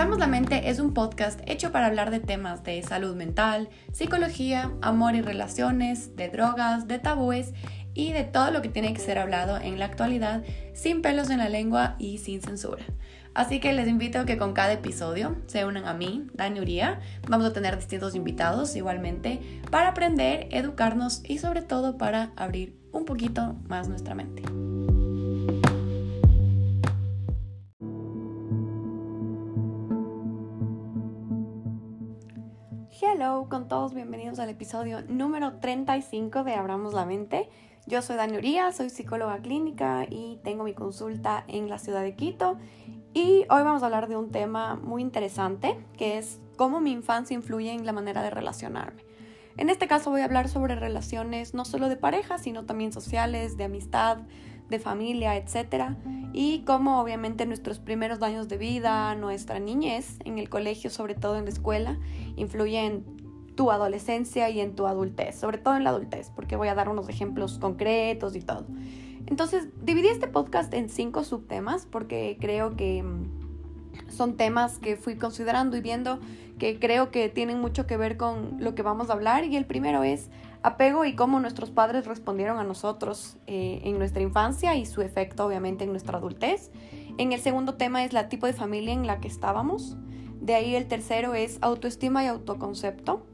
Abramos la Mente es un podcast hecho para hablar de temas de salud mental, psicología, amor y relaciones, de drogas, de tabúes y de todo lo que tiene que ser hablado en la actualidad sin pelos en la lengua y sin censura. Así que les invito a que con cada episodio se unan a mí, Dani Uría. Vamos a tener distintos invitados igualmente para aprender, educarnos y sobre todo para abrir un poquito más nuestra mente. Hello con todos, bienvenidos al episodio número 35 de Abramos la Mente. Yo soy Dani Uría, soy psicóloga clínica y tengo mi consulta en la ciudad de Quito. Y hoy vamos a hablar de un tema muy interesante que es cómo mi infancia influye en la manera de relacionarme. En este caso voy a hablar sobre relaciones no solo de pareja, sino también sociales, de amistad, de familia, etc. Y cómo obviamente nuestros primeros años de vida, nuestra niñez, en el colegio, sobre todo en la escuela, influye en tu adolescencia y en tu adultez, sobre todo en la adultez, porque voy a dar unos ejemplos concretos y todo. Entonces, dividí este podcast en cinco subtemas porque creo que mm, son temas que fui considerando y viendo que creo que tienen mucho que ver con lo que vamos a hablar. Y el primero es apego y cómo nuestros padres respondieron a nosotros eh, en nuestra infancia y su efecto obviamente en nuestra adultez. En el segundo tema es la tipo de familia en la que estábamos. De ahí el tercero es autoestima y autoconcepto.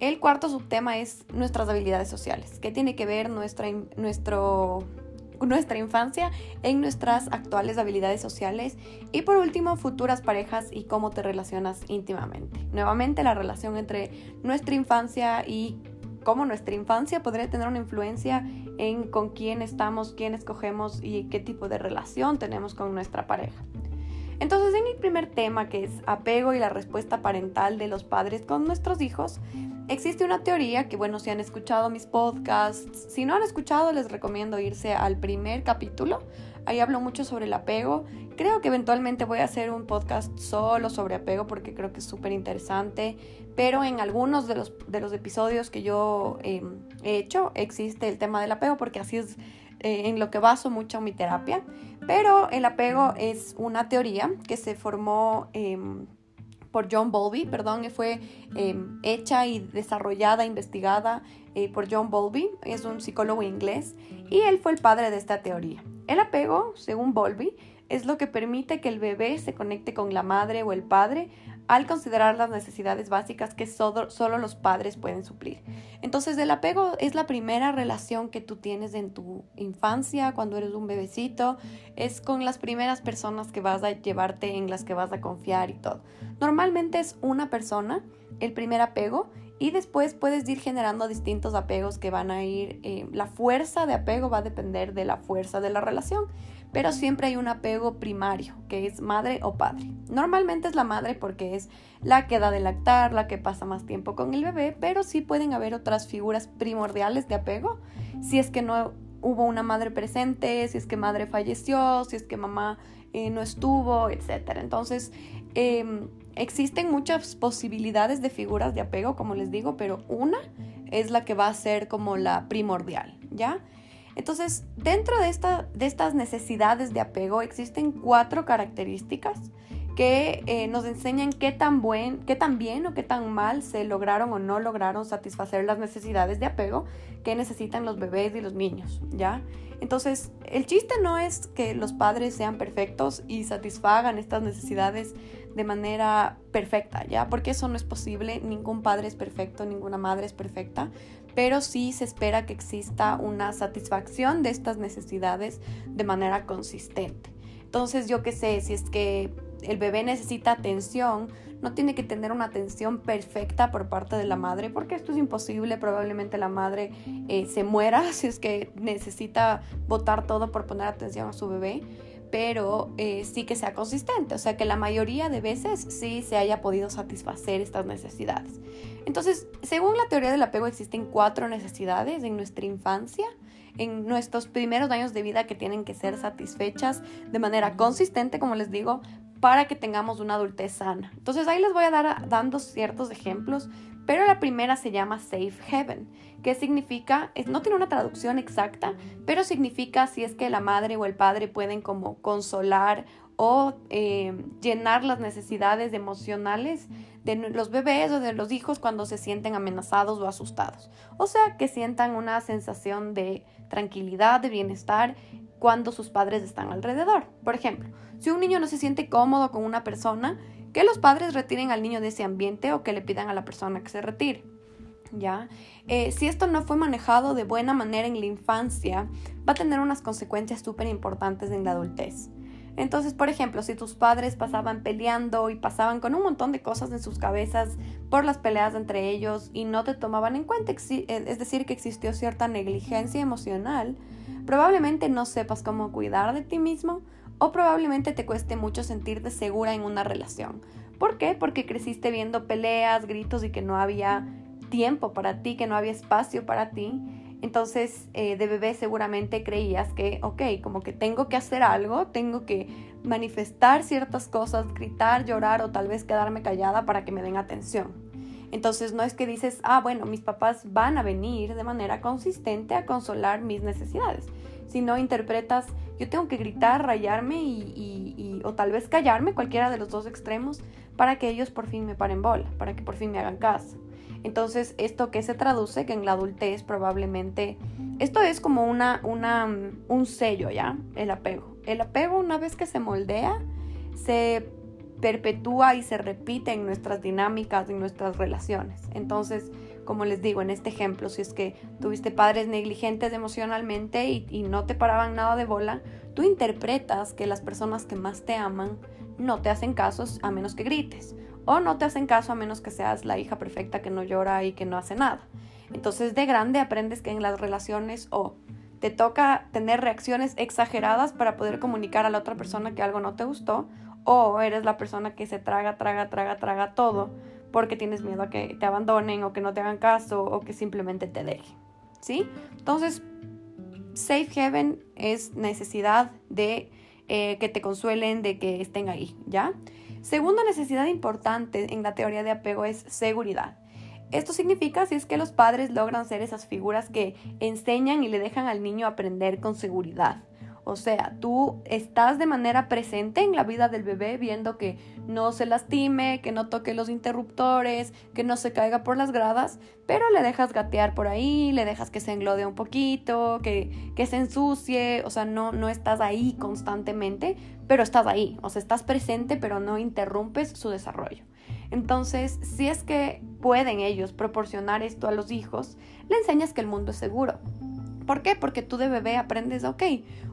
El cuarto subtema es nuestras habilidades sociales, que tiene que ver nuestra, nuestro, nuestra infancia en nuestras actuales habilidades sociales. Y por último, futuras parejas y cómo te relacionas íntimamente. Nuevamente, la relación entre nuestra infancia y cómo nuestra infancia podría tener una influencia en con quién estamos, quién escogemos y qué tipo de relación tenemos con nuestra pareja. Entonces, en el primer tema, que es apego y la respuesta parental de los padres con nuestros hijos, existe una teoría que, bueno, si han escuchado mis podcasts, si no han escuchado, les recomiendo irse al primer capítulo. Ahí hablo mucho sobre el apego. Creo que eventualmente voy a hacer un podcast solo sobre apego porque creo que es súper interesante pero en algunos de los, de los episodios que yo em, he hecho existe el tema del apego porque así es eh, en lo que baso mucho mi terapia. Pero el apego es una teoría que se formó em, por John Bowlby, perdón, fue em, hecha y desarrollada, investigada eh, por John Bowlby, es un psicólogo inglés, y él fue el padre de esta teoría. El apego, según Bowlby, es lo que permite que el bebé se conecte con la madre o el padre al considerar las necesidades básicas que solo, los padres pueden suplir. Entonces el apego es la primera relación que tú tienes en tu infancia, cuando eres un bebecito, es con las primeras personas que vas a llevarte, en las que vas a confiar y todo. Normalmente es una persona el primer apego y después puedes ir generando distintos apegos que van a ir, eh, la fuerza de apego va a depender de la fuerza de la relación pero siempre hay un apego primario, que es madre o padre. Normalmente es la madre porque es la que da de lactar, la que pasa más tiempo con el bebé, pero sí pueden haber otras figuras primordiales de apego, si es que no hubo una madre presente, si es que madre falleció, si es que mamá eh, no estuvo, etc. Entonces, em, existen muchas posibilidades de figuras de apego, como les digo, pero una es la que va a ser como la primordial, ¿ya? Entonces, dentro de, estas necesidades de apego existen cuatro características que eh, nos enseñan qué tan, buen, qué tan bien o qué tan mal se lograron o no lograron satisfacer las necesidades de apego que necesitan los bebés y los niños, ¿ya? Entonces, el chiste no es que los padres sean perfectos y satisfagan estas necesidades de manera perfecta, ¿ya? Porque eso no es posible, ningún padre es perfecto, ninguna madre es perfecta, pero sí se espera que exista una satisfacción de estas necesidades de manera consistente. Entonces, yo qué sé, si es que el bebé necesita atención, no tiene que tener una atención perfecta por parte de la madre, porque esto es imposible, probablemente la madre eh, se muera si es que necesita botar todo por poner atención a su bebé pero eh, sí que sea consistente, o sea que la mayoría de veces sí se haya podido satisfacer estas necesidades. Entonces, según la teoría del apego, existen cuatro necesidades en nuestra infancia, en nuestros primeros años de vida que tienen que ser satisfechas de manera consistente, como les digo, para que tengamos una adultez sana. Entonces ahí les voy a dar dando ciertos ejemplos pero la primera se llama Safe Heaven, que significa, no tiene una traducción exacta, pero significa si es que la madre o el padre pueden como consolar o eh, llenar las necesidades emocionales de los bebés o de los hijos cuando se sienten amenazados o asustados. O sea, que sientan una sensación de tranquilidad, de bienestar cuando sus padres están alrededor. Por ejemplo, si un niño no se siente cómodo con una persona, que los padres retiren al niño de ese ambiente o que le pidan a la persona que se retire. ¿Ya? Eh, si esto no fue manejado de buena manera en la infancia, va a tener unas consecuencias súper importantes en la adultez. Entonces, por ejemplo, si tus padres pasaban peleando y pasaban con un montón de cosas en sus cabezas por las peleas entre ellos y no te tomaban en cuenta, eh, es decir, que existió cierta negligencia emocional, probablemente no sepas cómo cuidar de ti mismo o probablemente te cueste mucho sentirte segura en una relación. ¿Por qué? Porque creciste viendo peleas, gritos y que no había tiempo para ti, que no había espacio para ti. Entonces, eh, de bebé seguramente creías que, ok, como que tengo que hacer algo, tengo que manifestar ciertas cosas, gritar, llorar o tal vez quedarme callada para que me den atención. Entonces, no es que dices, ah, bueno, mis papás van a venir de manera consistente a consolar mis necesidades, sino interpretas, yo tengo que gritar, rayarme y, o tal vez callarme, cualquiera de los dos extremos, para que ellos por fin me paren bola, para que por fin me hagan caso. Entonces, ¿esto que se traduce? Que en la adultez probablemente, esto es como una, una, un sello, ¿ya? El apego. El apego una vez que se moldea, se perpetúa y se repite en nuestras dinámicas, en nuestras relaciones. Entonces, como les digo en este ejemplo, si es que tuviste padres negligentes emocionalmente y, no te paraban nada de bola, tú interpretas que las personas que más te aman no te hacen caso a menos que grites, o no te hacen caso a menos que seas la hija perfecta que no llora y que no hace nada. Entonces de grande aprendes que en las relaciones o te toca tener reacciones exageradas para poder comunicar a la otra persona que algo no te gustó, o eres la persona que se traga, traga, traga, traga todo porque tienes miedo a que te abandonen o que no te hagan caso o que simplemente te dejen. ¿Sí? Entonces, safe heaven es necesidad de eh, que te consuelen, de que estén ahí, ¿ya? Segunda necesidad importante en la teoría de apego es seguridad. Esto significa si es que los padres logran ser esas figuras que enseñan y le dejan al niño aprender con seguridad. O sea, tú estás de manera presente en la vida del bebé viendo que no se lastime, que no toque los interruptores, que no se caiga por las gradas, pero le dejas gatear por ahí, le dejas que se englode un poquito, que, que se ensucie, o sea, no, no estás ahí constantemente, pero estás ahí, o sea, estás presente, pero no interrumpes su desarrollo. Entonces, si es que pueden ellos proporcionar esto a los hijos, le enseñas que el mundo es seguro ¿Por qué? Porque tú de bebé aprendes, ok,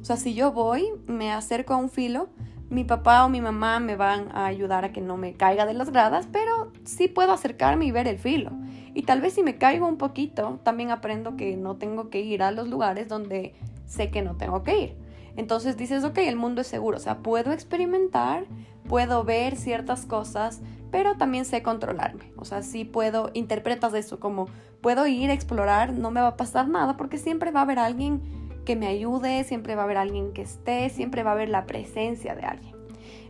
o sea, si yo voy, me acerco a un filo, mi papá o mi mamá me van a ayudar a que no me caiga de las gradas, pero sí puedo acercarme y ver el filo. Y tal vez si me caigo un poquito, también aprendo que no tengo que ir a los lugares donde sé que no tengo que ir. Entonces dices, ok, el mundo es seguro, o sea, puedo experimentar, puedo ver ciertas cosas, pero también sé controlarme. O sea, sí puedo, interpretas eso como puedo ir a explorar, no me va a pasar nada porque siempre va a haber alguien que me ayude, siempre va a haber alguien que esté, siempre va a haber la presencia de alguien.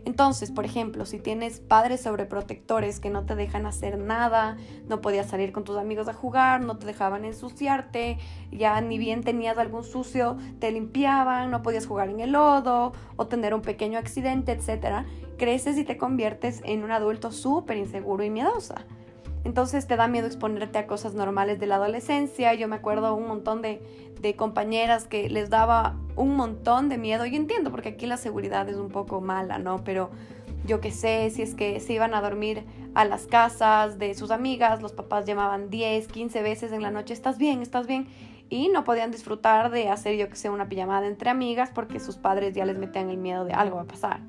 Entonces, por ejemplo, si tienes padres sobreprotectores que no te dejan hacer nada, no podías salir con tus amigos a jugar, no te dejaban ensuciarte, ya ni bien tenías algún sucio, te limpiaban, no podías jugar en el lodo o tener un pequeño accidente, etc., creces y te conviertes en un adulto súper inseguro y miedosa. Entonces te da miedo exponerte a cosas normales de la adolescencia. Yo me acuerdo un montón de, de compañeras que les daba un montón de miedo. y entiendo porque aquí la seguridad es un poco mala, ¿no? Pero yo qué sé, si es que se iban a dormir a las casas de sus amigas, los papás llamaban 10, 15 veces en la noche, ¿estás bien? ¿Estás bien? Y no podían disfrutar de hacer, yo que sé, una pijamada entre amigas porque sus padres ya les metían el miedo de algo va a pasar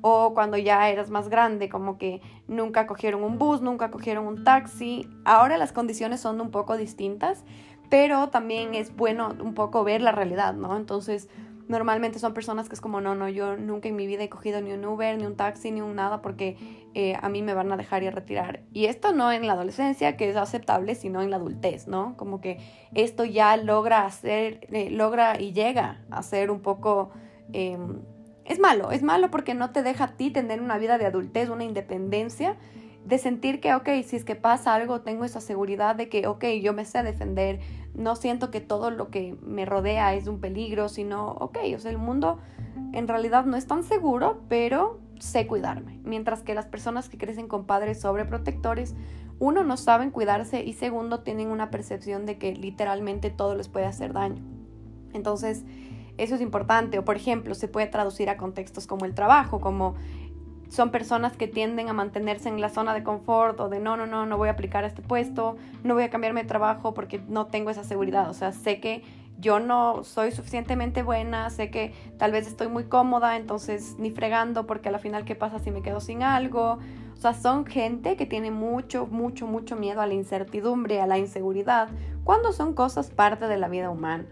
o cuando ya eras más grande, como que nunca cogieron un bus, nunca cogieron un taxi. Ahora las condiciones son un poco distintas, pero también es bueno un poco ver la realidad, ¿no? Entonces, normalmente son personas que es como, no, no, yo nunca en mi vida he cogido ni un Uber, ni un taxi, ni un nada, porque eh, a mí me van a dejar y a retirar. Y esto no en la adolescencia, que es aceptable, sino en la adultez, ¿no? Como que esto ya logra hacer, eh, logra y llega a ser un poco... Em, es malo, es malo porque no te deja a ti tener una vida de adultez, una independencia de sentir que, ok, si es que pasa algo, tengo esa seguridad de que, ok, yo me sé defender, no siento que todo lo que me rodea es un peligro, sino, ok, o sea, el mundo en realidad no es tan seguro, pero sé cuidarme. Mientras que las personas que crecen con padres sobreprotectores, uno, no saben cuidarse y segundo, tienen una percepción de que literalmente todo les puede hacer daño. Entonces, eso es importante. O por ejemplo, se puede traducir a contextos como el trabajo, como son personas que tienden a mantenerse en la zona de confort o de no, no, no, no voy a aplicar a este puesto, no voy a cambiarme de trabajo porque no tengo esa seguridad. O sea, sé que yo no soy suficientemente buena, sé que tal vez estoy muy cómoda, entonces ni fregando porque al final qué pasa si me quedo sin algo. O sea, son gente que tiene mucho, mucho, mucho miedo a la incertidumbre, a la inseguridad, cuando son cosas parte de la vida humana.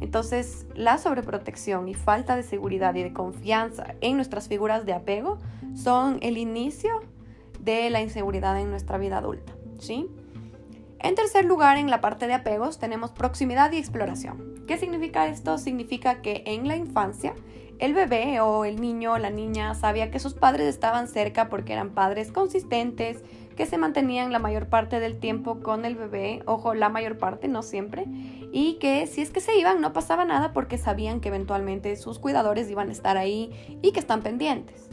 Entonces, la sobreprotección y falta de seguridad y de confianza en nuestras figuras de apego son el inicio de la inseguridad en nuestra vida adulta, ¿sí? En tercer lugar, en la parte de apegos tenemos proximidad y exploración. ¿Qué significa esto? Significa que en la infancia el bebé o el niño o la niña sabía que sus padres estaban cerca porque eran padres consistentes, que se mantenían la mayor parte del tiempo con el bebé, ojo, la mayor parte, no siempre, y que si es que se iban no pasaba nada porque sabían que eventualmente sus cuidadores iban a estar ahí y que están pendientes.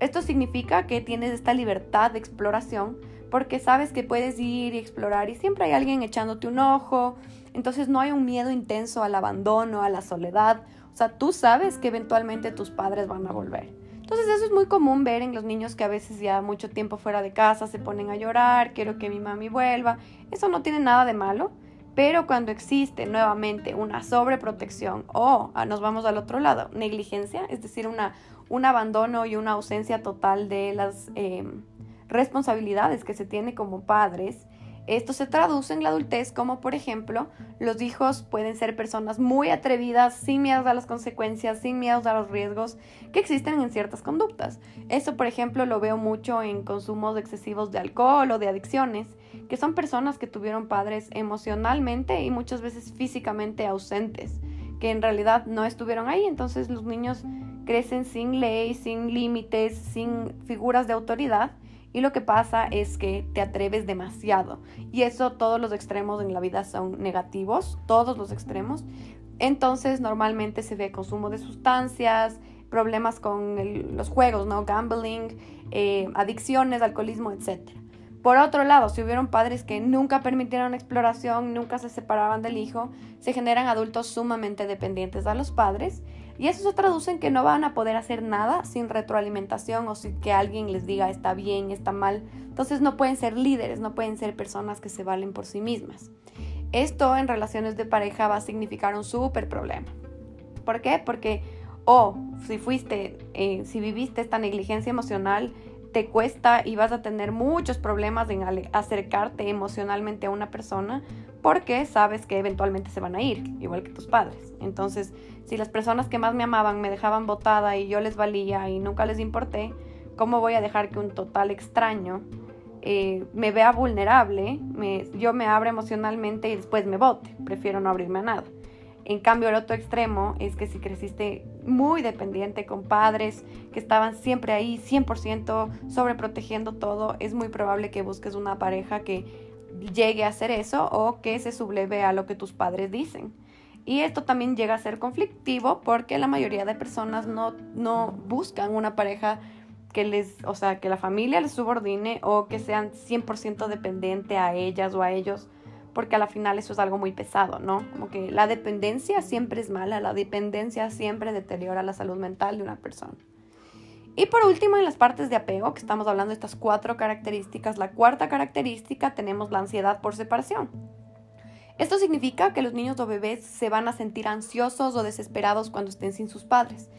Esto significa que tienes esta libertad de exploración porque sabes que puedes ir y explorar y siempre hay alguien echándote un ojo, entonces no hay un miedo intenso al abandono, a la soledad, o sea, tú sabes que eventualmente tus padres van a volver. Entonces eso es muy común ver en los niños que a veces ya mucho tiempo fuera de casa se ponen a llorar, quiero que mi mami vuelva. Eso no tiene nada de malo, pero cuando existe nuevamente una sobreprotección o ah, nos vamos al otro lado, negligencia, es decir, una, un abandono y una ausencia total de las em, responsabilidades que se tiene como padres, esto se traduce en la adultez como, por ejemplo, los hijos pueden ser personas muy atrevidas, sin miedo a las consecuencias, sin miedo a los riesgos que existen en ciertas conductas. Eso, por ejemplo, lo veo mucho en consumos excesivos de alcohol o de adicciones, que son personas que tuvieron padres emocionalmente y muchas veces físicamente ausentes, que en realidad no estuvieron ahí. Entonces los niños crecen sin ley, sin límites, sin figuras de autoridad y lo que pasa es que te atreves demasiado. Y eso todos los extremos en la vida son negativos, todos los extremos. Entonces normalmente se ve consumo de sustancias, problemas con los juegos, ¿no? Gambling, eh, adicciones, alcoholismo, etc. Por otro lado, si hubieron padres que nunca permitieron exploración, nunca se separaban del hijo, se generan adultos sumamente dependientes a los padres y eso se traduce en que no van a poder hacer nada sin retroalimentación o sin que alguien les diga está bien, está mal. Entonces no pueden ser líderes, no pueden ser personas que se valen por sí mismas. Esto en relaciones de pareja va a significar un súper problema. ¿Por qué? Porque, o si fuiste, eh, si viviste esta negligencia emocional, te cuesta y vas a tener muchos problemas en acercarte emocionalmente a una persona porque sabes que eventualmente se van a ir, igual que tus padres. Entonces, si las personas que más me amaban me dejaban botada y yo les valía y nunca les importé, ¿cómo voy a dejar que un total extraño eh, me vea vulnerable, yo me abra emocionalmente y después me bote? Prefiero no abrirme a nada. En cambio, el otro extremo es que si creciste muy dependiente con padres que estaban siempre ahí, 100% sobreprotegiendo todo, es muy probable que busques una pareja que llegue a hacer eso o que se subleve a lo que tus padres dicen. Y esto también llega a ser conflictivo porque la mayoría de personas no, no buscan una pareja que les, o sea, que la familia les subordine o que sean 100% dependiente a ellas o a ellos, porque a la final eso es algo muy pesado, ¿no? Como que la dependencia siempre es mala, la dependencia siempre deteriora la salud mental de una persona. Y por último, en las partes de apego, que estamos hablando de estas cuatro características, la cuarta característica tenemos la ansiedad por separación. Esto significa que los niños o bebés se van a sentir ansiosos o desesperados cuando estén sin sus padres.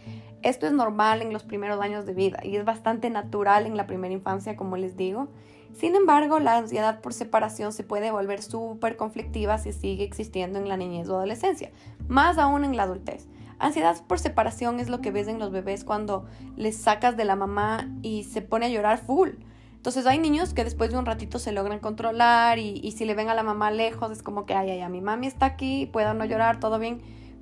Esto es normal en los primeros años de vida y es bastante natural en la primera infancia, como les digo. Sin embargo, la ansiedad por separación se puede volver súper conflictiva si sigue existiendo en la niñez o adolescencia, más aún en la adultez. Ansiedad por separación es lo que ves en los bebés cuando les sacas de la mamá y se pone a llorar full. Entonces hay niños que después de un ratito se logran controlar y, si le ven a la mamá lejos es como que, ay, ay, ay, mi mami está aquí, puedo no llorar, todo bien.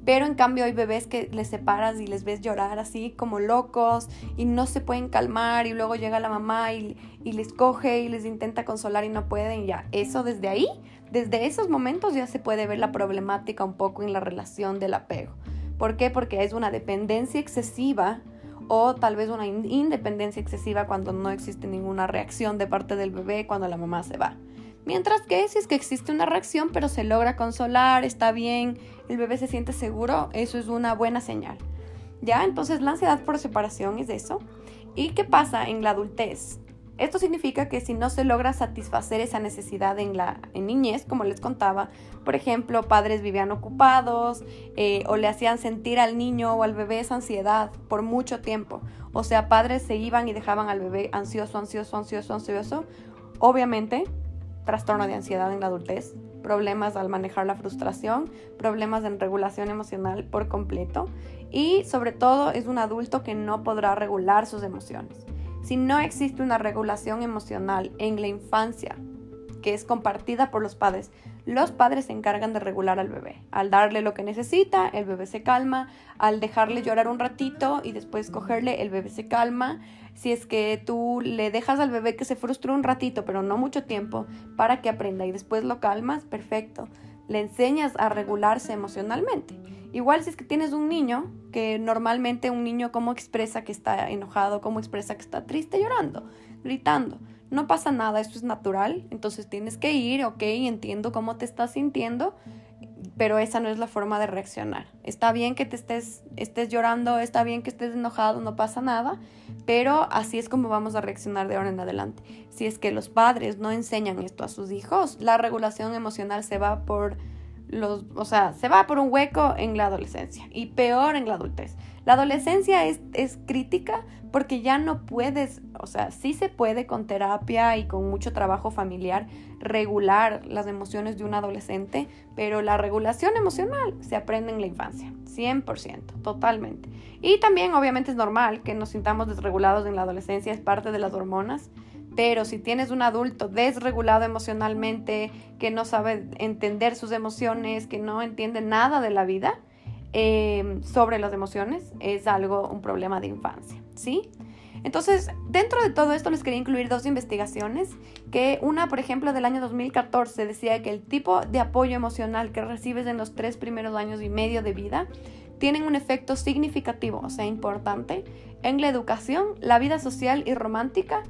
Pero en cambio hay bebés que les separas y les ves llorar así como locos y no se pueden calmar y luego llega la mamá y, y les coge y les intenta consolar y no pueden. Ya, eso desde ahí, desde esos momentos ya se puede ver la problemática un poco en la relación del apego. ¿Por qué? Porque es una dependencia excesiva o tal vez una independencia excesiva cuando no existe ninguna reacción de parte del bebé cuando la mamá se va. Mientras que si es que existe una reacción pero se logra consolar, está bien, el bebé se siente seguro, eso es una buena señal. ¿Ya? Entonces la ansiedad por separación es eso. ¿Y qué pasa en la adultez? Esto significa que si no se logra satisfacer esa necesidad en la niñez, como les contaba, por ejemplo, padres vivían ocupados eh, o le hacían sentir al niño o al bebé esa ansiedad por mucho tiempo. O sea, padres se iban y dejaban al bebé ansioso, ansioso, ansioso, ansioso. Obviamente, trastorno de ansiedad en la adultez, problemas al manejar la frustración, problemas en regulación emocional por completo y sobre todo es un adulto que no podrá regular sus emociones. Si no existe una regulación emocional en la infancia que es compartida por los padres, los padres se encargan de regular al bebé. Al darle lo que necesita, el bebé se calma. Al dejarle llorar un ratito y después cogerle, el bebé se calma. Si es que tú le dejas al bebé que se frustre un ratito, pero no mucho tiempo, para que aprenda y después lo calmas, perfecto. Le enseñas a regularse emocionalmente. Igual si es que tienes un niño, que normalmente un niño cómo expresa que está enojado, cómo expresa que está triste, llorando, gritando. No pasa nada, eso es natural. Entonces tienes que ir, ok, entiendo cómo te estás sintiendo, pero esa no es la forma de reaccionar. Está bien que te estés, estés llorando, está bien que estés enojado, no pasa nada, pero así es como vamos a reaccionar de ahora en adelante. Si es que los padres no enseñan esto a sus hijos, la regulación emocional se va por los, o sea, se va por un hueco en la adolescencia y peor en la adultez. La adolescencia es, es, crítica porque ya no puedes, o sea, sí se puede con terapia y con mucho trabajo familiar regular las emociones de un adolescente, pero la regulación emocional se aprende en la infancia, 100%, totalmente. Y también obviamente es normal que nos sintamos desregulados en la adolescencia, es parte de las hormonas. Pero si tienes un adulto desregulado emocionalmente, que no sabe entender sus emociones, que no entiende nada de la vida eh, sobre las emociones, es algo, un problema de infancia, ¿sí? Entonces, dentro de todo esto les quería incluir dos investigaciones, que una, por ejemplo, del año 2014 decía que el tipo de apoyo emocional que recibes en los tres primeros años y medio de vida tienen un efecto significativo, o sea, importante, en la educación, la vida social y romántica,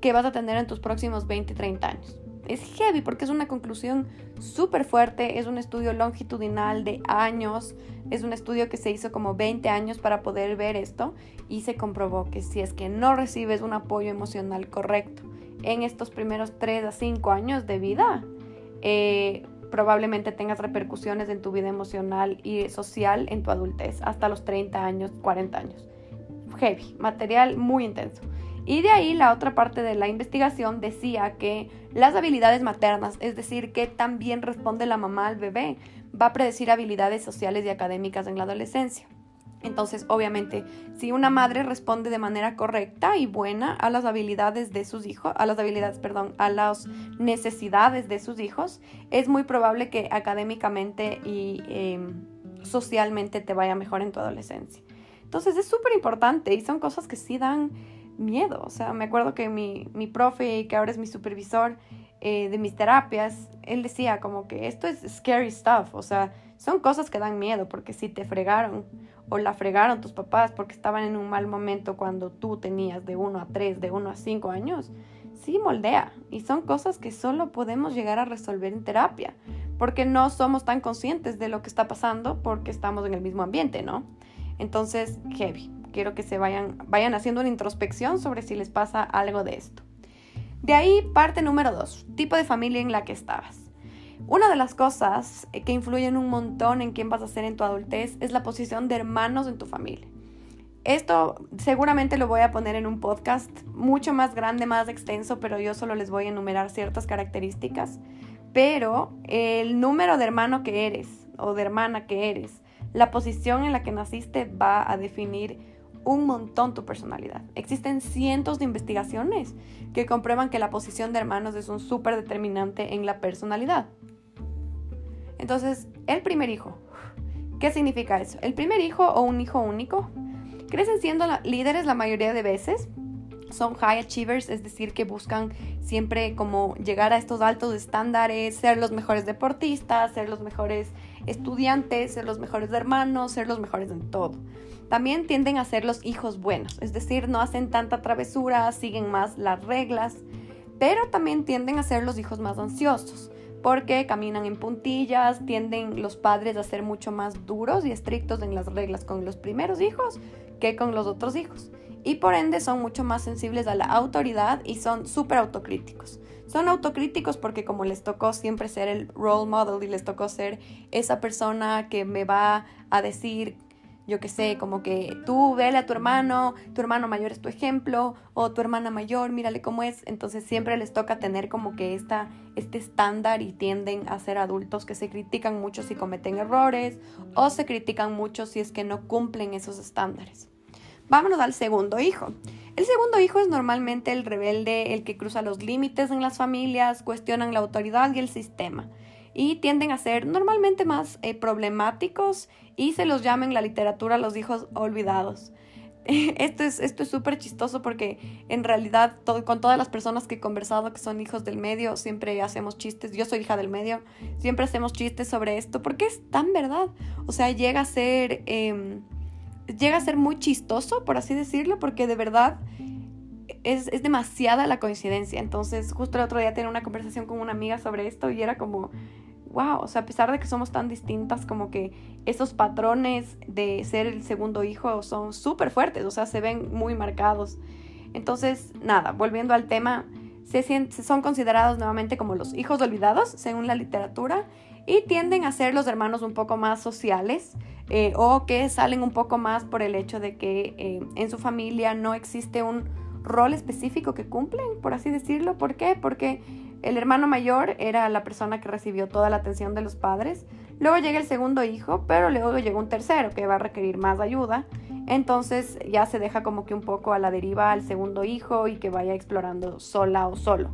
que vas a tener en tus próximos 20, 30 años. Es heavy porque es una conclusión súper fuerte, es un estudio longitudinal de años, es un estudio que se hizo como 20 años para poder ver esto y se comprobó que si es que no recibes un apoyo emocional correcto en estos primeros 3 a 5 años de vida, eh, probablemente tengas repercusiones en tu vida emocional y social en tu adultez hasta los 30 años, 40 años. Heavy, material muy intenso. Y de ahí la otra parte de la investigación decía que las habilidades maternas, es decir, que también responde la mamá al bebé, va a predecir habilidades sociales y académicas en la adolescencia. Entonces, obviamente, si una madre responde de manera correcta y buena a las habilidades de sus hijos, a las habilidades, perdón, a las necesidades de sus hijos, es muy probable que académicamente y em, socialmente te vaya mejor en tu adolescencia. Entonces, es súper importante y son cosas que sí dan miedo. O sea, me acuerdo que mi, mi profe, que ahora es mi supervisor eh, de mis terapias, él decía como que esto es scary stuff. O sea, son cosas que dan miedo porque si te fregaron o la fregaron tus papás porque estaban en un mal momento cuando tú tenías de 1 a 3, de 1 a 5 años, sí moldea. Y son cosas que solo podemos llegar a resolver en terapia porque no somos tan conscientes de lo que está pasando porque estamos en el mismo ambiente, ¿no? Entonces, heavy quiero que se vayan, vayan haciendo una introspección sobre si les pasa algo de esto. De ahí parte número dos, tipo de familia en la que estabas. Una de las cosas que influyen un montón en quién vas a ser en tu adultez es la posición de hermanos en tu familia. Esto seguramente lo voy a poner en un podcast mucho más grande, más extenso, pero yo solo les voy a enumerar ciertas características. Pero el número de hermano que eres o de hermana que eres, la posición en la que naciste va a definir un montón tu personalidad. Existen cientos de investigaciones que comprueban que la posición de hermanos es un súper determinante en la personalidad. Entonces, el primer hijo, ¿Qué significa eso? El primer hijo o un hijo único crecen siendo líderes la mayoría de veces, son high achievers, es decir, que buscan siempre como llegar a estos altos estándares, ser los mejores deportistas, ser los mejores estudiantes, ser los mejores hermanos, ser los mejores en todo. También tienden a ser los hijos buenos, es decir, no hacen tanta travesura, siguen más las reglas, pero también tienden a ser los hijos más ansiosos porque caminan en puntillas, tienden los padres a ser mucho más duros y estrictos en las reglas con los primeros hijos que con los otros hijos y por ende son mucho más sensibles a la autoridad y son súper autocríticos. Son autocríticos porque como les tocó siempre ser el role model y les tocó ser esa persona que me va a decir, yo qué sé, como que tú vele a tu hermano, tu hermano mayor es tu ejemplo, o tu hermana mayor, mírale cómo es. Entonces siempre les toca tener como que esta, este estándar y tienden a ser adultos que se critican mucho si cometen errores o se critican mucho si es que no cumplen esos estándares. Vámonos al segundo hijo. El segundo hijo es normalmente el rebelde, el que cruza los límites en las familias, cuestionan la autoridad y el sistema y tienden a ser normalmente más eh, problemáticos y se los llama en la literatura los hijos olvidados. Esto es esto es súper chistoso porque en realidad con todas las personas que he conversado que son hijos del medio siempre hacemos chistes. Yo soy hija del medio, siempre hacemos chistes sobre esto porque es tan verdad. O sea, llega a ser em, llega a ser muy chistoso, por así decirlo, porque de verdad es, es, demasiada la coincidencia. Entonces, justo el otro día tenía una conversación con una amiga sobre esto y era como, wow, o sea, a pesar de que somos tan distintas, como que esos patrones de ser el segundo hijo son súper fuertes, o sea, se ven muy marcados. Entonces, nada, volviendo al tema, se, son considerados nuevamente como los hijos olvidados, según la literatura, y tienden a ser los hermanos un poco más sociales eh, o que salen un poco más por el hecho de que eh, en su familia no existe un rol específico que cumplen, por así decirlo. ¿Por qué? Porque el hermano mayor era la persona que recibió toda la atención de los padres. Luego llega el segundo hijo, pero luego llega un tercero que va a requerir más ayuda. Entonces ya se deja como que un poco a la deriva al segundo hijo y que vaya explorando sola o solo.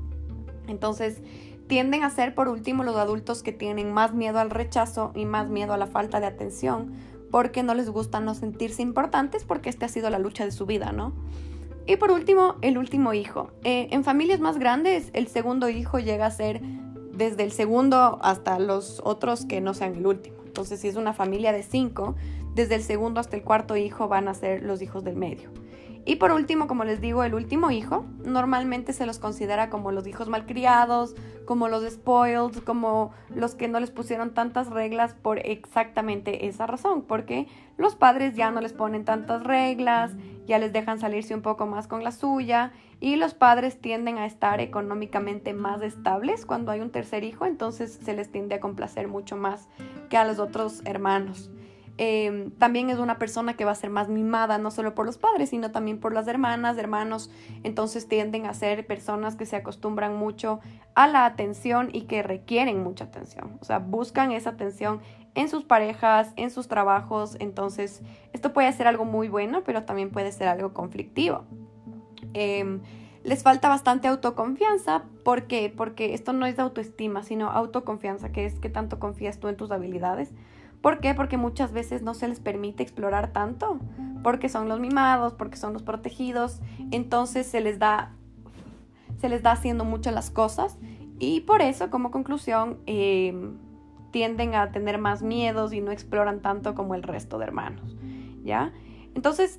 Entonces tienden a ser por último los adultos que tienen más miedo al rechazo y más miedo a la falta de atención porque no les gusta no sentirse importantes porque esta ha sido la lucha de su vida, ¿no? Y por último, el último hijo. Eh, en familias más grandes, el segundo hijo llega a ser desde el segundo hasta los otros que no sean el último. Entonces, si es una familia de cinco, desde el segundo hasta el cuarto hijo van a ser los hijos del medio. Y por último, como les digo, el último hijo normalmente se los considera como los hijos malcriados, como los spoiled, como los que no les pusieron tantas reglas por exactamente esa razón, porque los padres ya no les ponen tantas reglas, ya les dejan salirse un poco más con la suya y los padres tienden a estar económicamente más estables cuando hay un tercer hijo, entonces se les tiende a complacer mucho más que a los otros hermanos. Em, también es una persona que va a ser más mimada, no solo por los padres, sino también por las hermanas, hermanos. Entonces tienden a ser personas que se acostumbran mucho a la atención y que requieren mucha atención. O sea, buscan esa atención en sus parejas, en sus trabajos. Entonces, esto puede ser algo muy bueno, pero también puede ser algo conflictivo. Em, les falta bastante autoconfianza. ¿Por qué? Porque esto no es de autoestima, sino autoconfianza, que es que tanto confías tú en tus habilidades. ¿Por qué? Porque muchas veces no se les permite explorar tanto, porque son los mimados, porque son los protegidos, entonces se les da, se les da haciendo mucho las cosas y por eso, como conclusión, em, tienden a tener más miedos y no exploran tanto como el resto de hermanos, ¿ya? Entonces,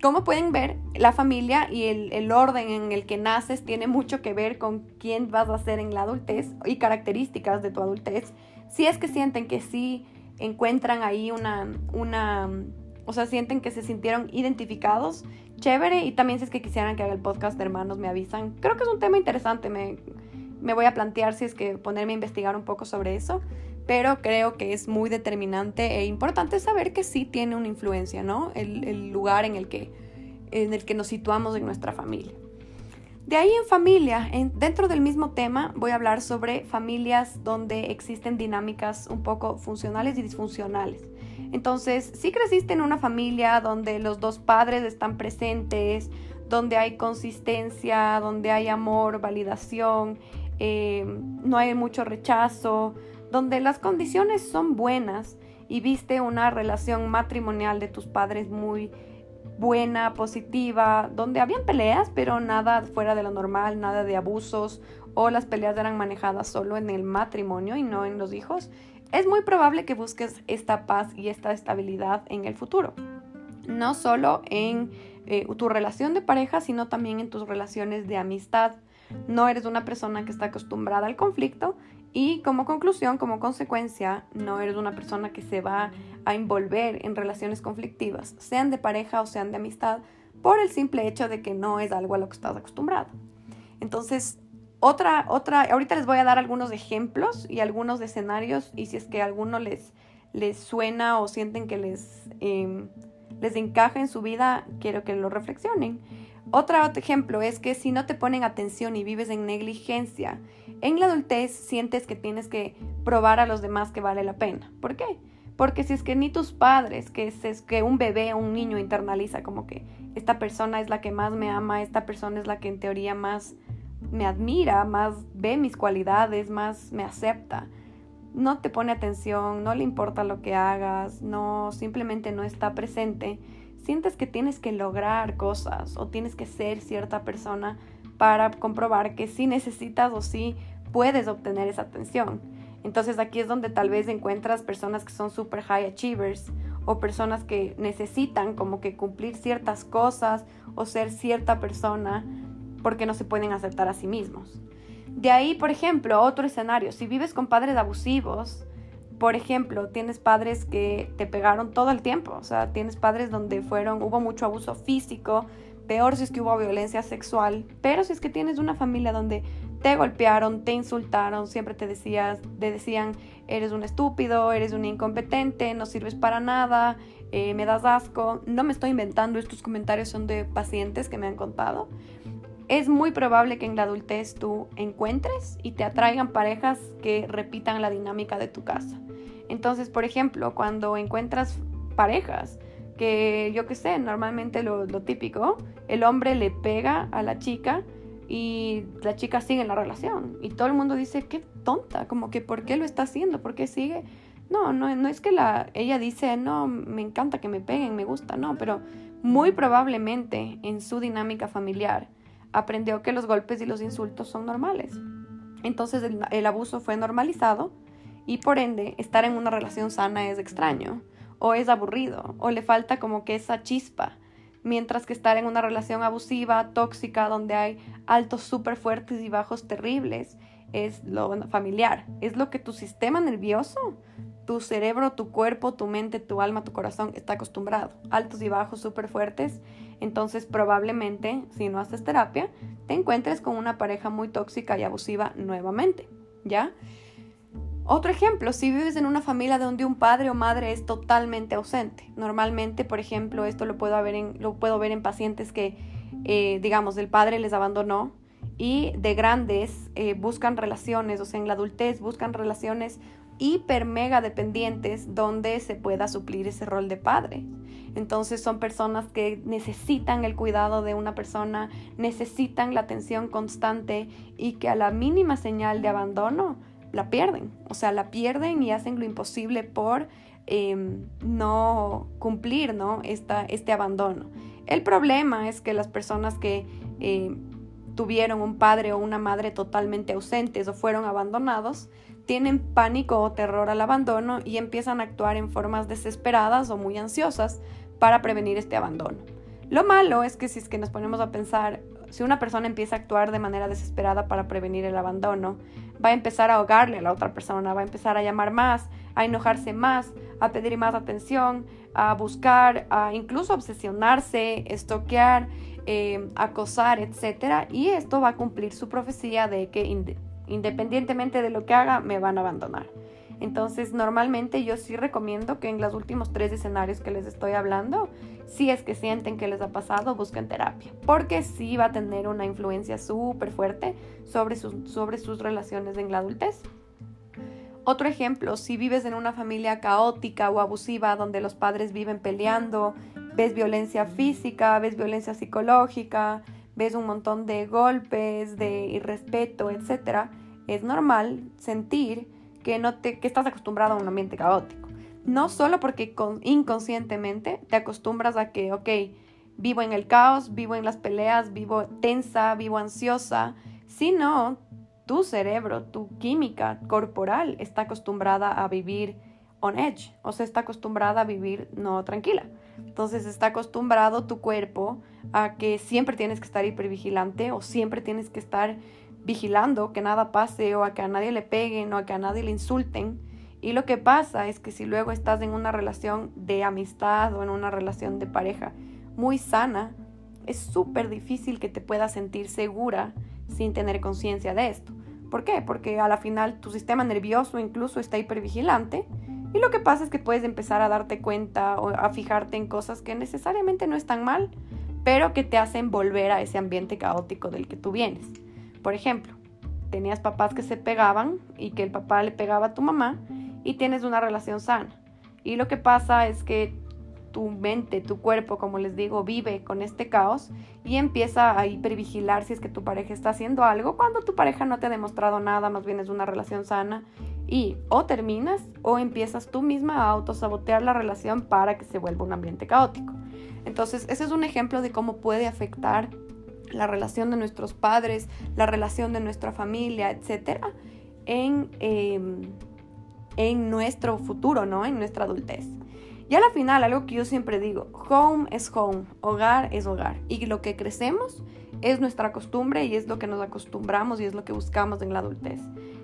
como pueden ver, la familia y el, el, orden en el que naces tiene mucho que ver con quién vas a ser en la adultez y características de tu adultez. Si es que sienten que sí encuentran ahí una, una, o sea, sienten que se sintieron identificados, chévere. Y también si es que quisieran que haga el podcast de hermanos, me avisan. Creo que es un tema interesante, me, me voy a plantear si es que ponerme a investigar un poco sobre eso. Pero creo que es muy determinante e importante saber que sí tiene una influencia, ¿no? El, el lugar en el, que, en el que nos situamos en nuestra familia. De ahí en familia, dentro del mismo tema, voy a hablar sobre familias donde existen dinámicas un poco funcionales y disfuncionales. Entonces, si creciste en una familia donde los dos padres están presentes, donde hay consistencia, donde hay amor, validación, eh, no hay mucho rechazo, donde las condiciones son buenas y viste una relación matrimonial de tus padres muy buena, positiva, donde habían peleas, pero nada fuera de lo normal, nada de abusos o las peleas eran manejadas solo en el matrimonio y no en los hijos, es muy probable que busques esta paz y esta estabilidad en el futuro. No solo en eh, tu relación de pareja, sino también en tus relaciones de amistad. No eres una persona que está acostumbrada al conflicto y como conclusión, como consecuencia, no eres una persona que se va a envolver en relaciones conflictivas, sean de pareja o sean de amistad, por el simple hecho de que no es algo a lo que estás acostumbrado. Entonces, otra, otra, ahorita les voy a dar algunos ejemplos y algunos escenarios y si es que alguno les, les suena o sienten que les, em, les encaja en su vida, quiero que lo reflexionen. Otro ejemplo es que si no te ponen atención y vives en negligencia, en la adultez sientes que tienes que probar a los demás que vale la pena. ¿Por qué? Porque si es que ni tus padres, que es, que un bebé o un niño internaliza como que esta persona es la que más me ama, esta persona es la que en teoría más me admira, más ve mis cualidades, más me acepta. No te pone atención, no le importa lo que hagas, no simplemente no está presente. Sientes que tienes que lograr cosas o tienes que ser cierta persona para comprobar que sí necesitas o sí puedes obtener esa atención. Entonces aquí es donde tal vez encuentras personas que son super high achievers o personas que necesitan como que cumplir ciertas cosas o ser cierta persona porque no se pueden aceptar a sí mismos. De ahí, por ejemplo, otro escenario, si vives con padres abusivos, por ejemplo, tienes padres que te pegaron todo el tiempo, o sea, tienes padres donde fueron, hubo mucho abuso físico, peor si es que hubo violencia sexual, pero si es que tienes una familia donde te golpearon, te insultaron, siempre te decías, decían, eres un estúpido, eres un incompetente, no sirves para nada, eh, me das asco, no me estoy inventando, estos comentarios son de pacientes que me han contado es muy probable que en la adultez tú encuentres y te atraigan parejas que repitan la dinámica de tu casa. Entonces, por ejemplo, cuando encuentras parejas que yo qué sé, normalmente lo, típico, el hombre le pega a la chica y la chica sigue en la relación y todo el mundo dice, qué tonta, como que ¿por qué lo está haciendo? ¿Por qué sigue? No, no, no es que la, ella dice, no, me encanta que me peguen, me gusta, no, pero muy probablemente en su dinámica familiar, aprendió que los golpes y los insultos son normales. Entonces el, abuso fue normalizado y por ende estar en una relación sana es extraño o es aburrido o le falta como que esa chispa. Mientras que estar en una relación abusiva, tóxica, donde hay altos súper fuertes y bajos terribles, es lo familiar, es lo que tu sistema nervioso, tu cerebro, tu cuerpo, tu mente, tu alma, tu corazón está acostumbrado. Altos y bajos súper fuertes entonces probablemente, si no haces terapia, te encuentres con una pareja muy tóxica y abusiva nuevamente, ¿ya? Otro ejemplo, si vives en una familia donde un padre o madre es totalmente ausente. Normalmente, por ejemplo, esto lo puedo ver en, lo puedo ver en pacientes que, eh, digamos, el padre les abandonó y de grandes eh, buscan relaciones, o sea, en la adultez buscan relaciones hiper mega dependientes donde se pueda suplir ese rol de padre. Entonces son personas que necesitan el cuidado de una persona, necesitan la atención constante y que a la mínima señal de abandono la pierden. O sea, la pierden y hacen lo imposible por em, no cumplir ¿no? Esta, este abandono. El problema es que las personas que eh, tuvieron un padre o una madre totalmente ausentes o fueron abandonados, tienen pánico o terror al abandono y empiezan a actuar en formas desesperadas o muy ansiosas para prevenir este abandono. Lo malo es que si es que nos ponemos a pensar, si una persona empieza a actuar de manera desesperada para prevenir el abandono, va a empezar a ahogarle a la otra persona, va a empezar a llamar más, a enojarse más, a pedir más atención, a buscar, a incluso obsesionarse, estoquear, eh, acosar, etc. Y esto va a cumplir su profecía de que independientemente de lo que haga, me van a abandonar. Entonces, normalmente yo sí recomiendo que en los últimos tres escenarios que les estoy hablando, si es que sienten que les ha pasado, busquen terapia, porque sí va a tener una influencia súper fuerte sobre sus, sobre sus relaciones en la adultez. Otro ejemplo, si vives en una familia caótica o abusiva donde los padres viven peleando, ves violencia física, ves violencia psicológica, ves un montón de golpes, de irrespeto, etc., es normal sentir que, no te, que estás acostumbrado a un ambiente caótico. no solo porque inconscientemente te acostumbras a que, ok, vivo en el caos, vivo en las peleas, vivo tensa, vivo ansiosa, sino tu cerebro, tu química corporal está acostumbrada a vivir on edge, o sea, está acostumbrada a vivir no tranquila. Entonces está acostumbrado tu cuerpo a que siempre tienes que estar hipervigilante o siempre tienes que estar vigilando que nada pase o a que a nadie le peguen o a que a nadie le insulten. Y lo que pasa es que si luego estás en una relación de amistad o en una relación de pareja muy sana, es súper difícil que te puedas sentir segura sin tener conciencia de esto. ¿Por qué? Porque a la final tu sistema nervioso incluso está hipervigilante y lo que pasa es que puedes empezar a darte cuenta o a fijarte en cosas que necesariamente no están mal, pero que te hacen volver a ese ambiente caótico del que tú vienes. Por ejemplo, tenías papás que se pegaban y que el papá le pegaba a tu mamá y tienes una relación sana. Y lo que pasa es que tu mente, tu cuerpo, como les digo, vive con este caos y empieza a hipervigilar si es que tu pareja está haciendo algo cuando tu pareja no te ha demostrado nada, más bien es una relación sana y o terminas o empiezas tú misma a autosabotear la relación para que se vuelva un ambiente caótico. Entonces, ese es un ejemplo de cómo puede afectar la relación de nuestros padres, la relación de nuestra familia, etcétera, en, em, en nuestro futuro, ¿no? En nuestra adultez. Y a la final, algo que yo siempre digo, home es home, hogar es hogar. Y lo que crecemos es nuestra costumbre y es lo que nos acostumbramos y es lo que buscamos en la adultez.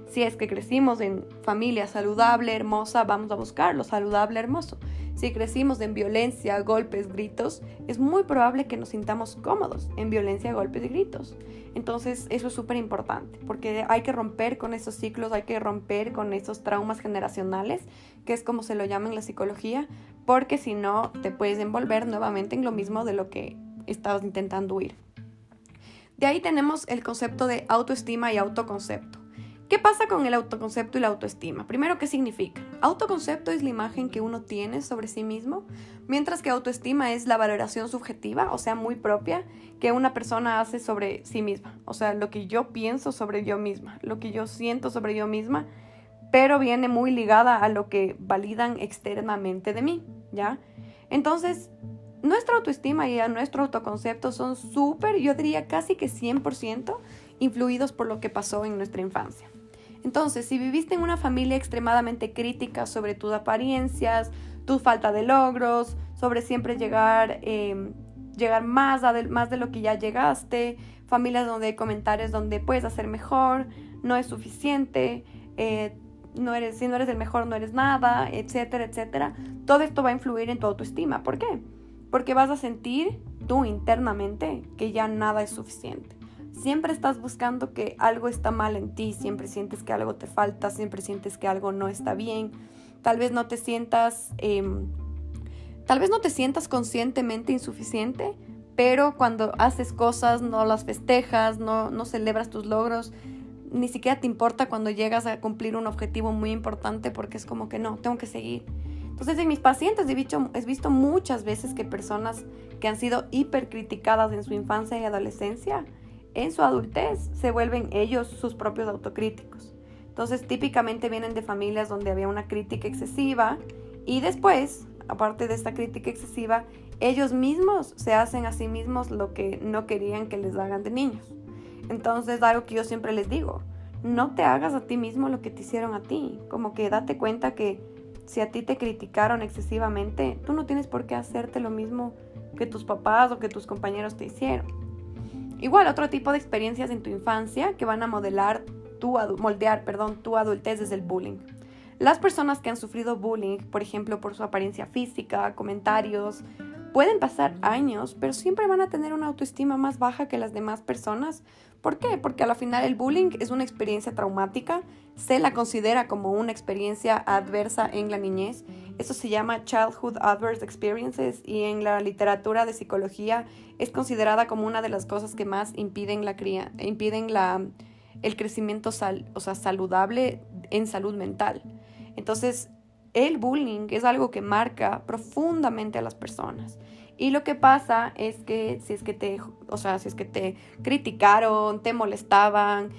Si es que crecimos en familia saludable, hermosa, vamos a buscar lo saludable, hermoso. Si crecimos en violencia, golpes, gritos, es muy probable que nos sintamos cómodos en violencia, golpes y gritos. Entonces eso es súper importante porque hay que romper con esos ciclos, hay que romper con esos traumas generacionales, que es como se lo llama en la psicología, porque si no te puedes envolver nuevamente en lo mismo de lo que estabas intentando huir. De ahí tenemos el concepto de autoestima y autoconcepto. ¿Qué pasa con el autoconcepto y la autoestima? Primero, ¿qué significa? Autoconcepto es la imagen que uno tiene sobre sí mismo, mientras que autoestima es la valoración subjetiva, o sea, muy propia, que una persona hace sobre sí misma. O sea, lo que yo pienso sobre yo misma, lo que yo siento sobre yo misma, pero viene muy ligada a lo que validan externamente de mí, ¿ya? Entonces, nuestra autoestima y nuestro autoconcepto son súper, yo diría casi que 100% influidos por lo que pasó en nuestra infancia. Entonces, si viviste en una familia extremadamente crítica sobre tus apariencias, tu falta de logros, sobre siempre llegar, em, llegar más, más de lo que ya llegaste, familias donde hay comentarios donde puedes hacer mejor, no es suficiente, eh, no eres, si no eres el mejor no eres nada, etcétera, etcétera, todo esto va a influir en tu autoestima. ¿Por qué? Porque vas a sentir tú internamente que ya nada es suficiente. Siempre estás buscando que algo está mal en ti, siempre sientes que algo te falta, siempre sientes que algo no está bien. Tal vez no te sientas, em, tal vez no te sientas conscientemente insuficiente, pero cuando haces cosas no las festejas, no, no celebras tus logros, ni siquiera te importa cuando llegas a cumplir un objetivo muy importante porque es como que no, tengo que seguir. Entonces en mis pacientes he visto, he visto muchas veces que personas que han sido hipercriticadas en su infancia y adolescencia, en su adultez se vuelven ellos sus propios autocríticos. Entonces típicamente vienen de familias donde había una crítica excesiva y después, aparte de esta crítica excesiva, ellos mismos se hacen a sí mismos lo que no querían que les hagan de niños. Entonces, algo que yo siempre les digo, no te hagas a ti mismo lo que te hicieron a ti. Como que date cuenta que si a ti te criticaron excesivamente, tú no tienes por qué hacerte lo mismo que tus papás o que tus compañeros te hicieron. Igual otro tipo de experiencias en tu infancia que van a modelar tu, moldear perdón, tu adultez desde el bullying. Las personas que han sufrido bullying, por ejemplo, por su apariencia física, comentarios, pueden pasar años, pero siempre van a tener una autoestima más baja que las demás personas. ¿Por qué? Porque al final el bullying es una experiencia traumática, se la considera como una experiencia adversa en la niñez. Eso se llama Childhood Adverse Experiences y en la literatura de psicología es considerada como una de las cosas que más impiden, la cría, impiden la, el crecimiento sal, o sea, saludable en salud mental. Entonces, el bullying es algo que marca profundamente a las personas. Y lo que pasa es que si es que te, o sea, si es que te criticaron, te molestaban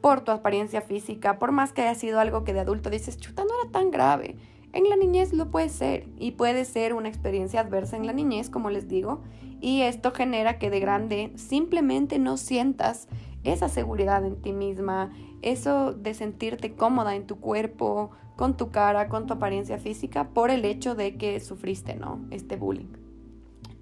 por tu apariencia física, por más que haya sido algo que de adulto dices, chuta, no era tan grave. En la niñez lo puede ser y puede ser una experiencia adversa en la niñez, como les digo, y esto genera que de grande simplemente no sientas esa seguridad en ti misma, eso de sentirte cómoda en tu cuerpo, con tu cara, con tu apariencia física, por el hecho de que sufriste, ¿no? Este bullying.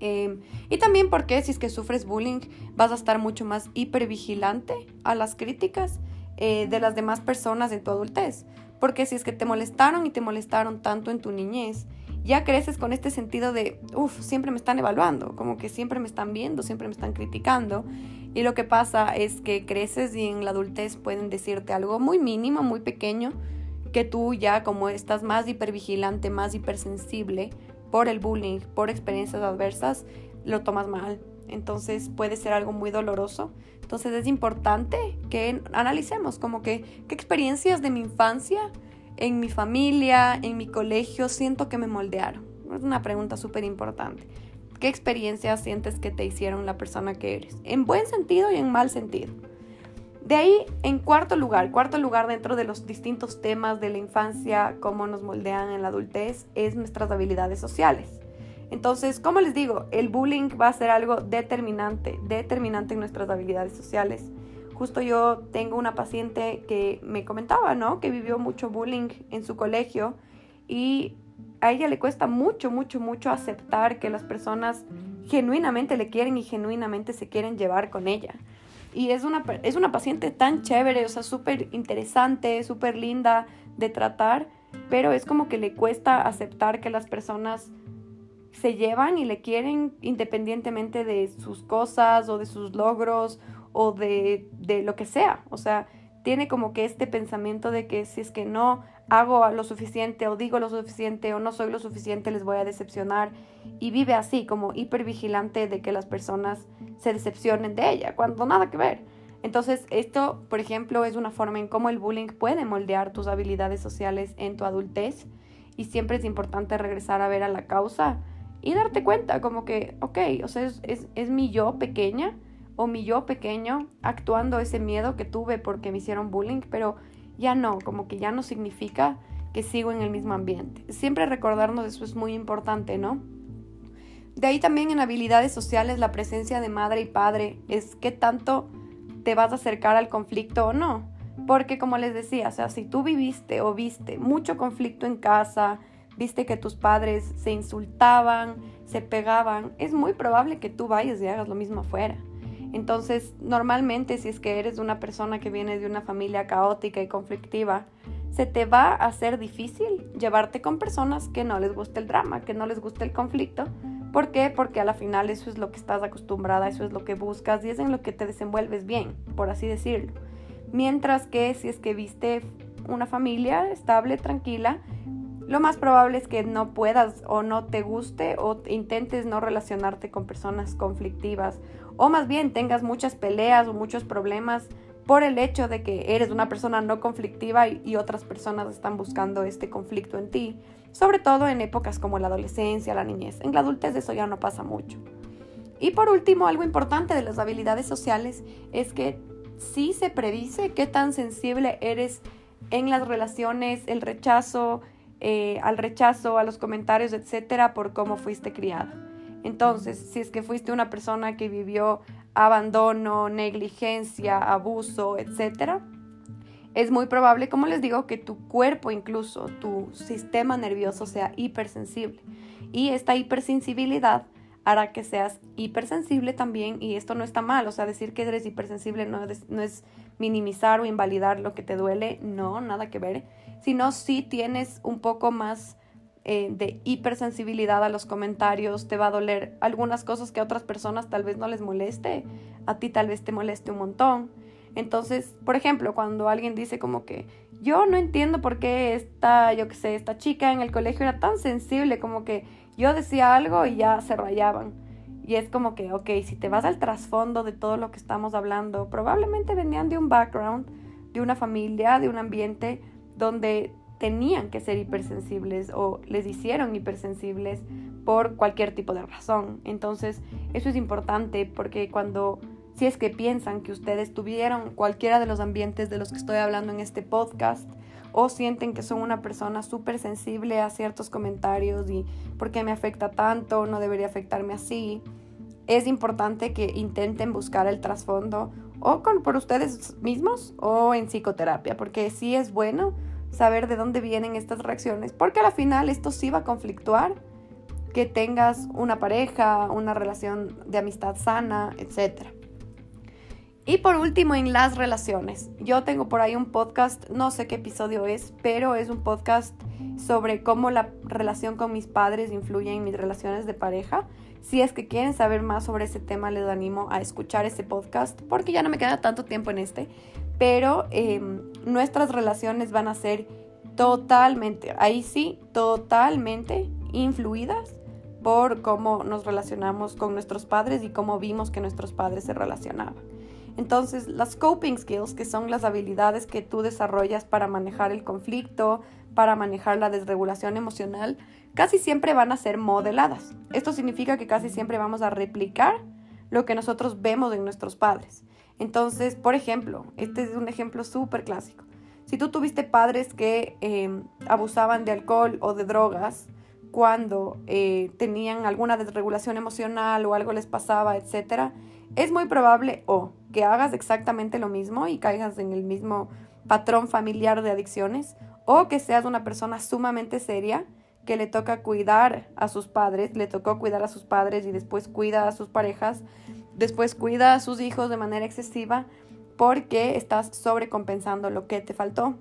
Em, y también porque si es que sufres bullying vas a estar mucho más hipervigilante a las críticas eh, de las demás personas en tu adultez. Porque si es que te molestaron y te molestaron tanto en tu niñez, ya creces con este sentido de, uff, siempre me están evaluando, como que siempre me están viendo, siempre me están criticando. Y lo que pasa es que creces y en la adultez pueden decirte algo muy mínimo, muy pequeño, que tú ya como estás más hipervigilante, más hipersensible por el bullying, por experiencias adversas, lo tomas mal. Entonces puede ser algo muy doloroso. Entonces es importante que analicemos como que qué experiencias de mi infancia, en mi familia, en mi colegio, siento que me moldearon. Es una pregunta súper importante. ¿Qué experiencias sientes que te hicieron la persona que eres? En buen sentido y en mal sentido. De ahí, en cuarto lugar, cuarto lugar dentro de los distintos temas de la infancia, cómo nos moldean en la adultez, es nuestras habilidades sociales. Entonces, como les digo, el bullying va a ser algo determinante, determinante en nuestras habilidades sociales. Justo yo tengo una paciente que me comentaba, ¿no? Que vivió mucho bullying en su colegio y a ella le cuesta mucho, mucho, mucho aceptar que las personas genuinamente le quieren y genuinamente se quieren llevar con ella. Y es una, es una paciente tan chévere, o sea, súper interesante, súper linda de tratar, pero es como que le cuesta aceptar que las personas se llevan y le quieren independientemente de sus cosas o de sus logros o de, de, lo que sea. O sea, tiene como que este pensamiento de que si es que no hago lo suficiente o digo lo suficiente o no soy lo suficiente les voy a decepcionar y vive así como hipervigilante de que las personas se decepcionen de ella cuando nada que ver. Entonces esto, por ejemplo, es una forma en cómo el bullying puede moldear tus habilidades sociales en tu adultez y siempre es importante regresar a ver a la causa y darte cuenta como que, ok, o sea, es, es, mi yo pequeña o mi yo pequeño actuando ese miedo que tuve porque me hicieron bullying, pero ya no, como que ya no significa que sigo en el mismo ambiente. Siempre recordarnos eso es muy importante, ¿no? De ahí también en habilidades sociales la presencia de madre y padre es qué tanto te vas a acercar al conflicto o no. Porque como les decía, o sea, si tú viviste o viste mucho conflicto en casa, viste que tus padres se insultaban, se pegaban, es muy probable que tú vayas y hagas lo mismo afuera. Entonces, normalmente si es que eres una persona que viene de una familia caótica y conflictiva, se te va a hacer difícil llevarte con personas que no les guste el drama, que no les guste el conflicto. ¿Por qué? Porque a la final eso es lo que estás acostumbrada, eso es lo que buscas y es en lo que te desenvuelves bien, por así decirlo. Mientras que si es que viste una familia estable, tranquila, lo más probable es que no puedas o no te guste o intentes no relacionarte con personas conflictivas o más bien tengas muchas peleas o muchos problemas por el hecho de que eres una persona no conflictiva y, otras personas están buscando este conflicto en ti, sobre todo en épocas como la adolescencia, la niñez. En la adultez eso ya no pasa mucho. Y por último, algo importante de las habilidades sociales es que sí se predice qué tan sensible eres en las relaciones, el rechazo, eh, al rechazo, a los comentarios, etcétera, por cómo fuiste criada. Entonces, si es que fuiste una persona que vivió abandono, negligencia, abuso, etcétera, es muy probable, como les digo, que tu cuerpo, incluso tu sistema nervioso, sea hipersensible. Y esta hipersensibilidad hará que seas hipersensible también y esto no está mal, o sea, decir que eres hipersensible no no es minimizar o invalidar lo que te duele, no, nada que ver sino si tienes un poco más eh, de hipersensibilidad a los comentarios, te va a doler algunas cosas que a otras personas tal vez no les moleste, a ti tal vez te moleste un montón. Entonces, por ejemplo, cuando alguien dice como que yo no entiendo por qué esta, yo qué sé, esta chica en el colegio era tan sensible, como que yo decía algo y ya se rayaban. Y es como que, ok, si te vas al trasfondo de todo lo que estamos hablando, probablemente venían de un background, de una familia, de un ambiente donde tenían que ser hipersensibles o les hicieron hipersensibles por cualquier tipo de razón. Entonces, eso es importante porque cuando, si es que piensan que ustedes tuvieron cualquiera de los ambientes de los que estoy hablando en este podcast, o sienten que son una persona súper sensible a ciertos comentarios y por qué me afecta tanto, no debería afectarme así, es importante que intenten buscar el trasfondo o con, por ustedes mismos o en psicoterapia, porque sí es bueno saber de dónde vienen estas reacciones, porque al final esto sí va a conflictuar que tengas una pareja, una relación de amistad sana, etc. Y por último, en las relaciones. Yo tengo por ahí un podcast, no sé qué episodio es, pero es un podcast sobre cómo la relación con mis padres influye en mis relaciones de pareja. Si es que quieren saber más sobre ese tema, les animo a escuchar ese podcast porque ya no me queda tanto tiempo en este. Pero em, nuestras relaciones van a ser totalmente, ahí sí, totalmente influidas por cómo nos relacionamos con nuestros padres y cómo vimos que nuestros padres se relacionaban. Entonces, las coping skills, que son las habilidades que tú desarrollas para manejar el conflicto, para manejar la desregulación emocional, casi siempre van a ser modeladas. Esto significa que casi siempre vamos a replicar lo que nosotros vemos en nuestros padres. Entonces, por ejemplo, este es un ejemplo súper clásico. Si tú tuviste padres que em, abusaban de alcohol o de drogas cuando eh, tenían alguna desregulación emocional o algo les pasaba, etc., es muy probable o que hagas exactamente lo mismo y caigas en el mismo patrón familiar de adicciones, o que seas una persona sumamente seria que le toca cuidar a sus padres, le tocó cuidar a sus padres y después cuida a sus parejas, después cuida a sus hijos de manera excesiva porque estás sobrecompensando lo que te faltó.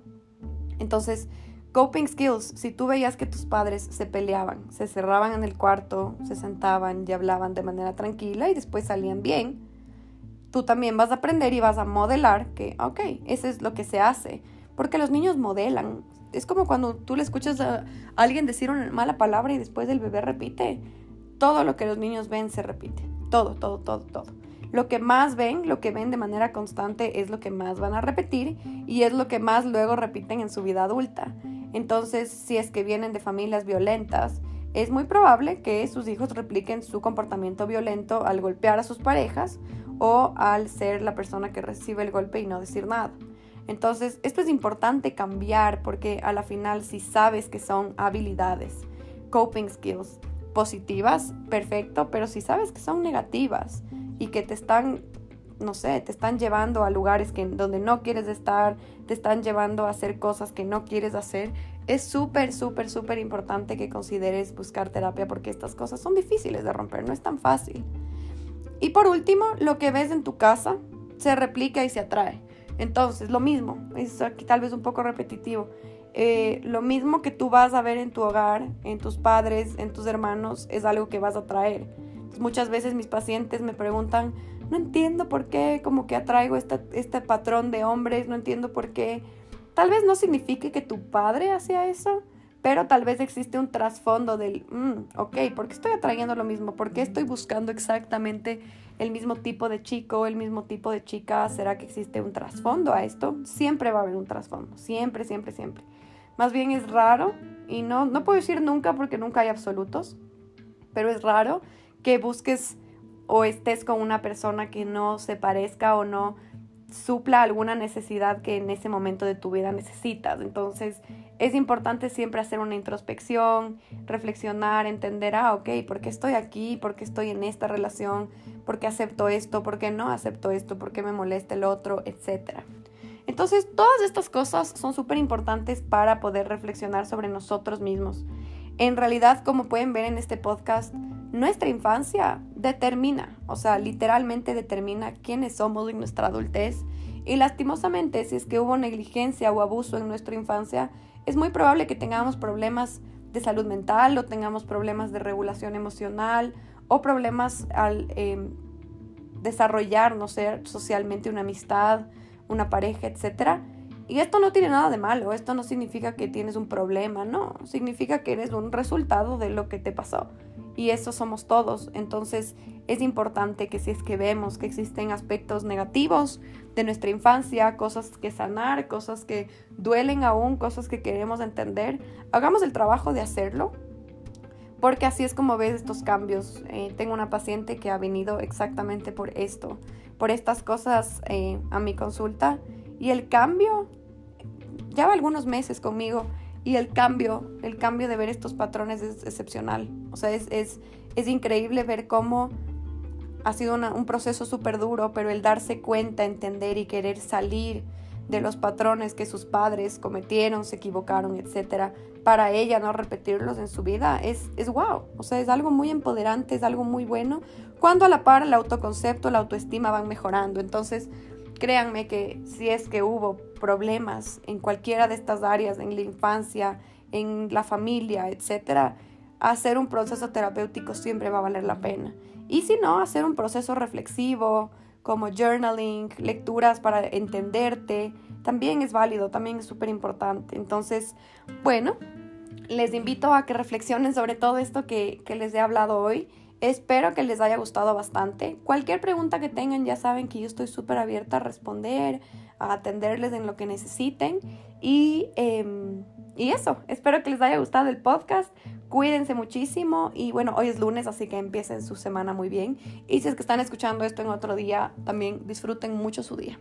Entonces, coping skills, si tú veías que tus padres se peleaban, se cerraban en el cuarto, se sentaban y hablaban de manera tranquila y después salían bien, tú también vas a aprender y vas a modelar que, ok, eso es lo que se hace. Porque los niños modelan, es como cuando tú le escuchas a alguien decir una mala palabra y después el bebé repite. Todo lo que los niños ven se repite. Todo, todo, todo, todo. Lo que más ven, lo que ven de manera constante es lo que más van a repetir y es lo que más luego repiten en su vida adulta. Entonces, si es que vienen de familias violentas, es muy probable que sus hijos repliquen su comportamiento violento al golpear a sus parejas o al ser la persona que recibe el golpe y no decir nada. Entonces, esto es importante cambiar porque a la final si sabes que son habilidades, coping skills positivas, perfecto, pero si sabes que son negativas y que te están, no sé, te están llevando a lugares que, donde no quieres estar, te están llevando a hacer cosas que no quieres hacer, es súper, súper, súper importante que consideres buscar terapia porque estas cosas son difíciles de romper, no es tan fácil. Y por último, lo que ves en tu casa se replica y se atrae. Entonces, lo mismo, es aquí tal vez un poco repetitivo. Eh, lo mismo que tú vas a ver en tu hogar, en tus padres, en tus hermanos, es algo que vas a traer. muchas veces mis pacientes me preguntan, no entiendo por qué como que atraigo este patrón de hombres, no entiendo por qué. Tal vez no signifique que tu padre hacía eso, pero tal vez existe un trasfondo del, mm, ok, ¿por qué estoy atrayendo lo mismo? ¿Por qué estoy buscando exactamente el mismo tipo de chico, el mismo tipo de chica? ¿Será que existe un trasfondo a esto? Siempre va a haber un trasfondo, siempre, siempre, siempre. Más bien es raro, y no, no puedo decir nunca porque nunca hay absolutos, pero es raro que busques o estés con una persona que no se parezca o no supla alguna necesidad que en ese momento de tu vida necesitas. Entonces es importante siempre hacer una introspección, reflexionar, entender, ah, ok, ¿por qué estoy aquí? ¿Por qué estoy en esta relación? ¿Por qué acepto esto? ¿Por qué no acepto esto? ¿Por qué me molesta el otro? Etcétera. Entonces todas estas cosas son súper importantes para poder reflexionar sobre nosotros mismos. En realidad, como pueden ver en este podcast, nuestra infancia determina, o sea, literalmente determina quiénes somos en nuestra adultez. Y lastimosamente, si es que hubo negligencia o abuso en nuestra infancia, es muy probable que tengamos problemas de salud mental o tengamos problemas de regulación emocional o problemas al em, desarrollar, no sé, socialmente una amistad, una pareja, etcétera y esto no tiene nada de malo, esto no significa que tienes un problema, no, significa que eres un resultado de lo que te pasó. Y eso somos todos. Entonces es importante que si es que vemos que existen aspectos negativos de nuestra infancia, cosas que sanar, cosas que duelen aún, cosas que queremos entender, hagamos el trabajo de hacerlo. Porque así es como ves estos cambios. Eh, tengo una paciente que ha venido exactamente por esto, por estas cosas eh, a mi consulta. Y el cambio lleva algunos meses conmigo y el cambio, el cambio de ver estos patrones es excepcional. O sea, es, es, es increíble ver cómo ha sido un proceso súper duro, pero el darse cuenta, entender y querer salir de los patrones que sus padres cometieron, se equivocaron, etcétera, para ella no repetirlos en su vida, es, es wow. O sea, es algo muy empoderante, es algo muy bueno. Cuando a la par el autoconcepto, la autoestima van mejorando. Entonces, créanme que si es que hubo problemas en cualquiera de estas áreas, en la infancia, en la familia, etcétera, hacer un proceso terapéutico siempre va a valer la pena. Y si no, hacer un proceso reflexivo, como journaling, lecturas para entenderte, también es válido, también es súper importante. Entonces, bueno, les invito a que reflexionen sobre todo esto que, que les he hablado hoy. Espero que les haya gustado bastante. Cualquier pregunta que tengan, ya saben que yo estoy súper abierta a responder, a atenderles en lo que necesiten. Y, em, y eso, espero que les haya gustado el podcast. Cuídense muchísimo y bueno, hoy es lunes, así que empiecen su semana muy bien. Y si es que están escuchando esto en otro día, también disfruten mucho su día.